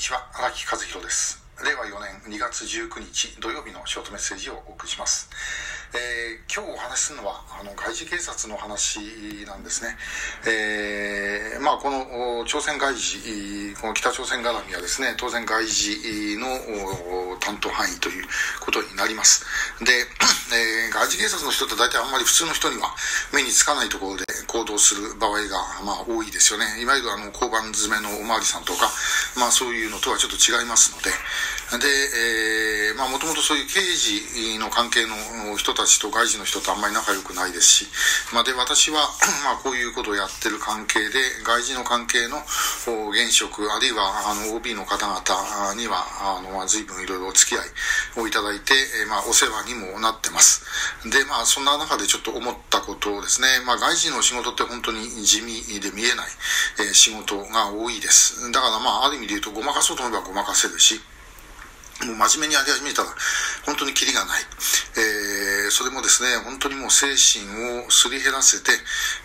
にちは荒木和弘です。令和4年2月19日土曜日のショートメッセージをお送りします、えー、今日お話しするのはあの外事警察の話なんですね、えー、まあこの朝鮮外事この北朝鮮絡みはですね当然外事の担当範囲ということになります。で、えー、外事警察の人って大体あんまり普通の人には目につかないところで行動する場合がまあ多いですよね。いわゆるあの交番詰めのおまわりさんとかまあそういうのとはちょっと違いますので。で、えー、まあもともとそういう刑事の関係の人たちたちと外事の人とあんまり仲良くないですし、まあで私は、まあこういうことをやってる関係で、外事の関係の現職、あるいはあの OB の方々には、あの、まあ随分いろいろお付き合いをいただいて、え、まあお世話にもなってます。で、まあそんな中でちょっと思ったことをですね、まあ外事の仕事って本当に地味で見えない、え、仕事が多いです。だからまあある意味で言うとごまかそうと思えばごまかせるし、もう真面目にやり始めたら、本当にキリがない。えー、それもですね、本当にもう精神をすり減らせて、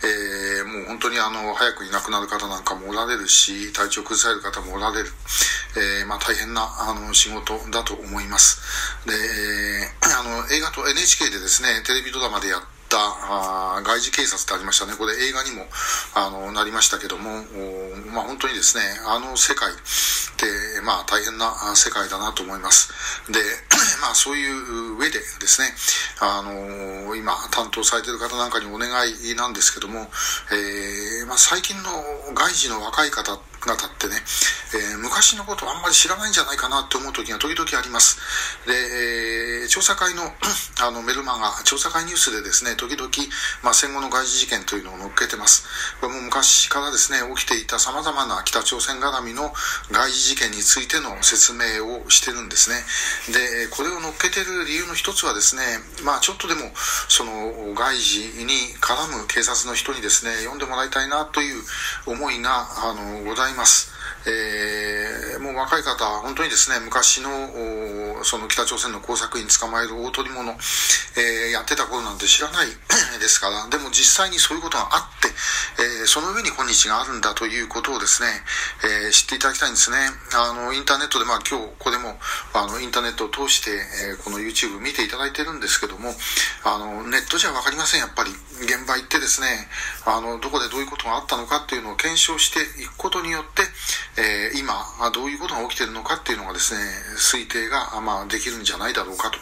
えー、もう本当にあの、早くいなくなる方なんかもおられるし、体調崩される方もおられる。えー、まあ大変な、あの、仕事だと思います。で、あの、映画と NHK でですね、テレビドラマでやって、あ外事警察ってありましたね。これ映画にもあのなりましたけども、まあ、本当にですね、あの世界ってまあ大変な世界だなと思います。で、まあそういう上でですね、あの今担当されている方なんかにお願いなんですけども、えー、まあ最近の外事の若い方方ってね、えー、昔のことあんまり知らないんじゃないかなって思う時が時々あります。で、えー、調査会の あのメルマガ、調査会ニュースでですね、時々、まあ、戦後の外事事件というのを載っけてます。これも昔からですね、起きていた様々な北朝鮮絡みの外事事件についての説明をしてるんですね。で、これを載っけてる理由の一つはですね、まあちょっとでも、その外事に絡む警察の人にですね、読んでもらいたいなという思いが、あの、ございます。います。えー、もう若い方、本当にですね、昔の、その北朝鮮の工作員捕まえる大捕り物、えー、やってた頃なんて知らないですから、でも実際にそういうことがあって、えー、その上に今日があるんだということをですね、えー、知っていただきたいんですね。あの、インターネットで、まあ今日、これも、あの、インターネットを通して、えー、この YouTube 見ていただいてるんですけども、あの、ネットじゃわかりません、やっぱり。現場行ってですね、あの、どこでどういうことがあったのかっていうのを検証していくことによって、えー、今、どういうことが起きてるのかっていうのがですね、推定が、まあ、できるんじゃないだろうかと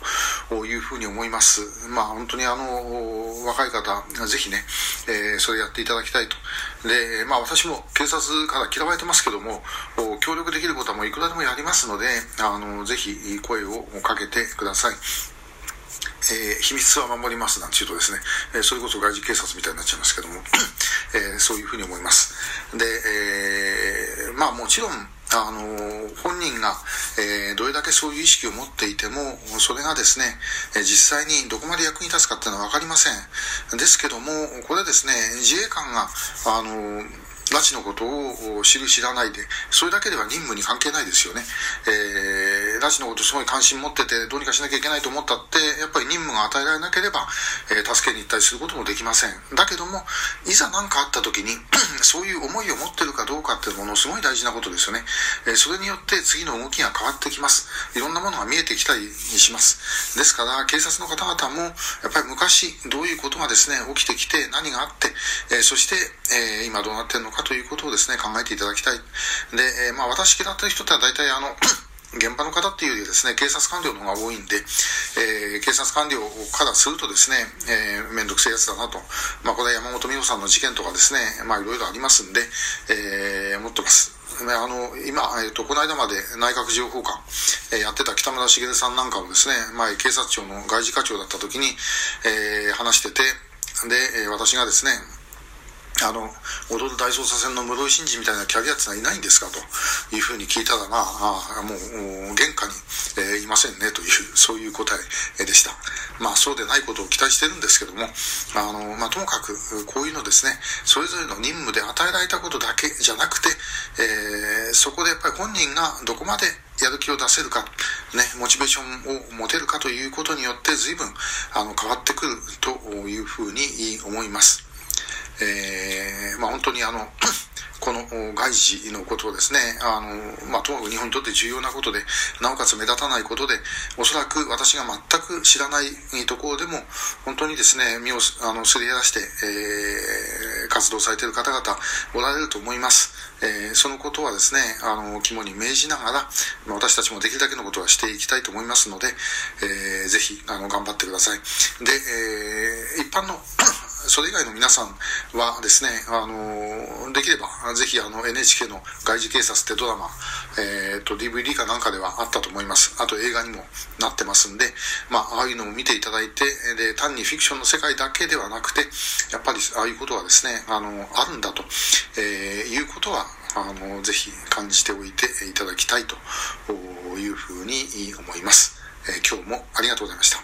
いうふうに思います。まあ、本当にあの、若い方、ぜひね、えー、それやっていただきたいと。で、まあ、私も警察から嫌われてますけども、協力できることはもういくらでもやりますので、あの、ぜひ声をかけてください。えー、秘密は守りますなんて言うとですね、えー、それこそ外事警察みたいになっちゃいますけども、えー、そういうふうに思います。で、えー、まあもちろん、あの、本人が、えー、どれだけそういう意識を持っていても、それがですね、実際にどこまで役に立つかっていうのは分かりません。ですけども、これですね、自衛官が、あの、拉致のことを知る知らないで、それだけでは任務に関係ないですよね。えー、拉致のことすごい関心持ってて、どうにかしなきゃいけないと思ったって、やっぱり任務が与えられなければ、えー、助けに行ったりすることもできません。だけども、いざ何かあった時に、そういう思いを持ってるかどうかっていうものすごい大事なことですよね。えー、それによって次の動きが変わってきます。いろんなものが見えてきたりします。ですから、警察の方々も、やっぱり昔、どういうことがですね、起きてきて、何があって、えそして、え今どうなってるのかかということをですね、考えていただきたい。で、えー、まあ私嫌ってる人っては大体あの、現場の方っていうよりですね、警察官僚の方が多いんで、えー、警察官僚からするとですね、えー、めんどくせえやつだなと。まあこれは山本美穂さんの事件とかですね、まあいろいろありますんで、えー、思ってます。ねあの、今、えっ、ー、と、この間まで内閣情報官、えー、やってた北村茂さんなんかもですね、前警察庁の外事課長だった時に、えー、話してて、で、私がですね、あの、踊る大捜査線の室井慎二みたいなキャリアってのはいないんですかというふうに聞いたら、まあ、あもう、玄関に、えー、いませんねという、そういう答えでした。まあ、そうでないことを期待してるんですけども、あの、まあ、ともかく、こういうのですね、それぞれの任務で与えられたことだけじゃなくて、えー、そこでやっぱり本人がどこまでやる気を出せるか、ね、モチベーションを持てるかということによって、随分、あの、変わってくるというふうに思います。えー、まあ本当にあの、この外事のことをですね、あの、まあ、ともかく日本にとって重要なことで、なおかつ目立たないことで、おそらく私が全く知らないところでも、本当にですね、身をあのすり減らして、えー、活動されている方々おられると思います。えー、そのことはですね、あの、肝に銘じながら、私たちもできるだけのことはしていきたいと思いますので、えー、ぜひ、あの、頑張ってください。で、えー、一般のそれ以外の皆さんはですね、あの、できれば、ぜひあの NHK の外事警察ってドラマ、えっ、ー、と DVD かなんかではあったと思います。あと映画にもなってますんで、まあ、ああいうのも見ていただいて、で、単にフィクションの世界だけではなくて、やっぱりああいうことはですね、あの、あるんだと、えー、いうことは、あの、ぜひ感じておいていただきたいというふうに思います。えー、今日もありがとうございました。